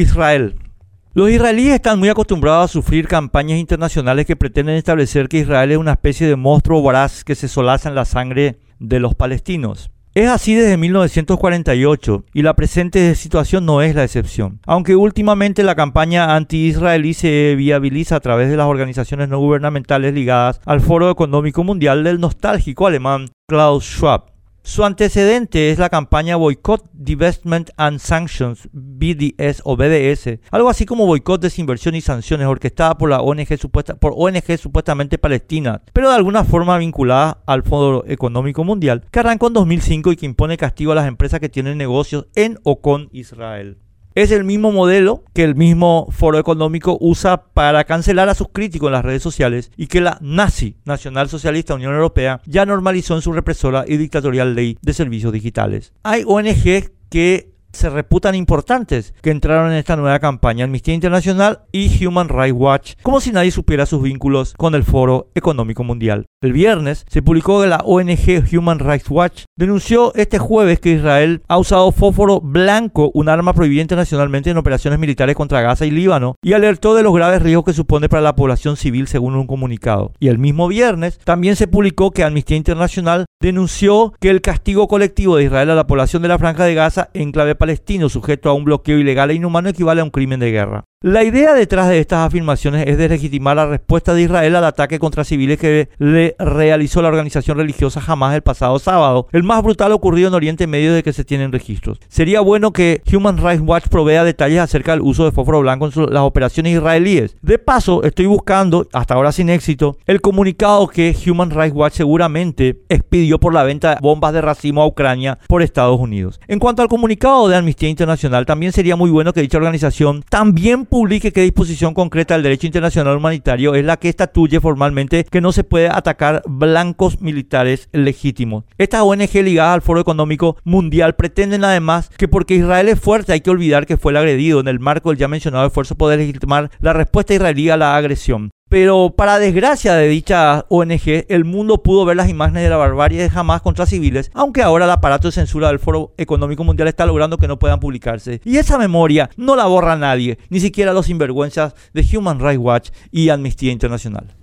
Israel. Los israelíes están muy acostumbrados a sufrir campañas internacionales que pretenden establecer que Israel es una especie de monstruo voraz que se solaza en la sangre de los palestinos. Es así desde 1948 y la presente situación no es la excepción. Aunque últimamente la campaña anti-israelí se viabiliza a través de las organizaciones no gubernamentales ligadas al Foro Económico Mundial del nostálgico alemán Klaus Schwab. Su antecedente es la campaña Boycott, Divestment and Sanctions, BDS o BDS, algo así como boicot, desinversión y sanciones, orquestada por la ONG, supuesta, por ONG supuestamente palestina, pero de alguna forma vinculada al Fondo Económico Mundial, que arrancó en 2005 y que impone castigo a las empresas que tienen negocios en o con Israel. Es el mismo modelo que el mismo Foro Económico usa para cancelar a sus críticos en las redes sociales y que la nazi Nacional Socialista Unión Europea ya normalizó en su represora y dictatorial ley de servicios digitales. Hay ONG que se reputan importantes que entraron en esta nueva campaña, Amnistía Internacional y Human Rights Watch, como si nadie supiera sus vínculos con el Foro Económico Mundial. El viernes se publicó que la ONG Human Rights Watch denunció este jueves que Israel ha usado fósforo blanco, un arma prohibida internacionalmente en operaciones militares contra Gaza y Líbano, y alertó de los graves riesgos que supone para la población civil según un comunicado. Y el mismo viernes también se publicó que Amnistía Internacional denunció que el castigo colectivo de Israel a la población de la Franja de Gaza en clave palestino sujeto a un bloqueo ilegal e inhumano equivale a un crimen de guerra. La idea detrás de estas afirmaciones es de legitimar la respuesta de Israel al ataque contra civiles que le realizó la organización religiosa Hamas el pasado sábado, el más brutal ocurrido en Oriente Medio de que se tienen registros. Sería bueno que Human Rights Watch provea detalles acerca del uso de fósforo blanco en las operaciones israelíes. De paso, estoy buscando, hasta ahora sin éxito, el comunicado que Human Rights Watch seguramente expidió por la venta de bombas de racimo a Ucrania por Estados Unidos. En cuanto al comunicado de Amnistía Internacional, también sería muy bueno que dicha organización también publique qué disposición concreta del derecho internacional humanitario es la que estatuye formalmente que no se puede atacar blancos militares legítimos. Estas ONG ligadas al Foro Económico Mundial pretenden además que porque Israel es fuerte hay que olvidar que fue el agredido en el marco del ya mencionado esfuerzo poder legitimar la respuesta israelí a la agresión. Pero para desgracia de dicha ONG, el mundo pudo ver las imágenes de la barbarie de Hamas contra civiles, aunque ahora el aparato de censura del Foro Económico Mundial está logrando que no puedan publicarse. Y esa memoria no la borra nadie, ni siquiera los sinvergüenzas de Human Rights Watch y Amnistía Internacional.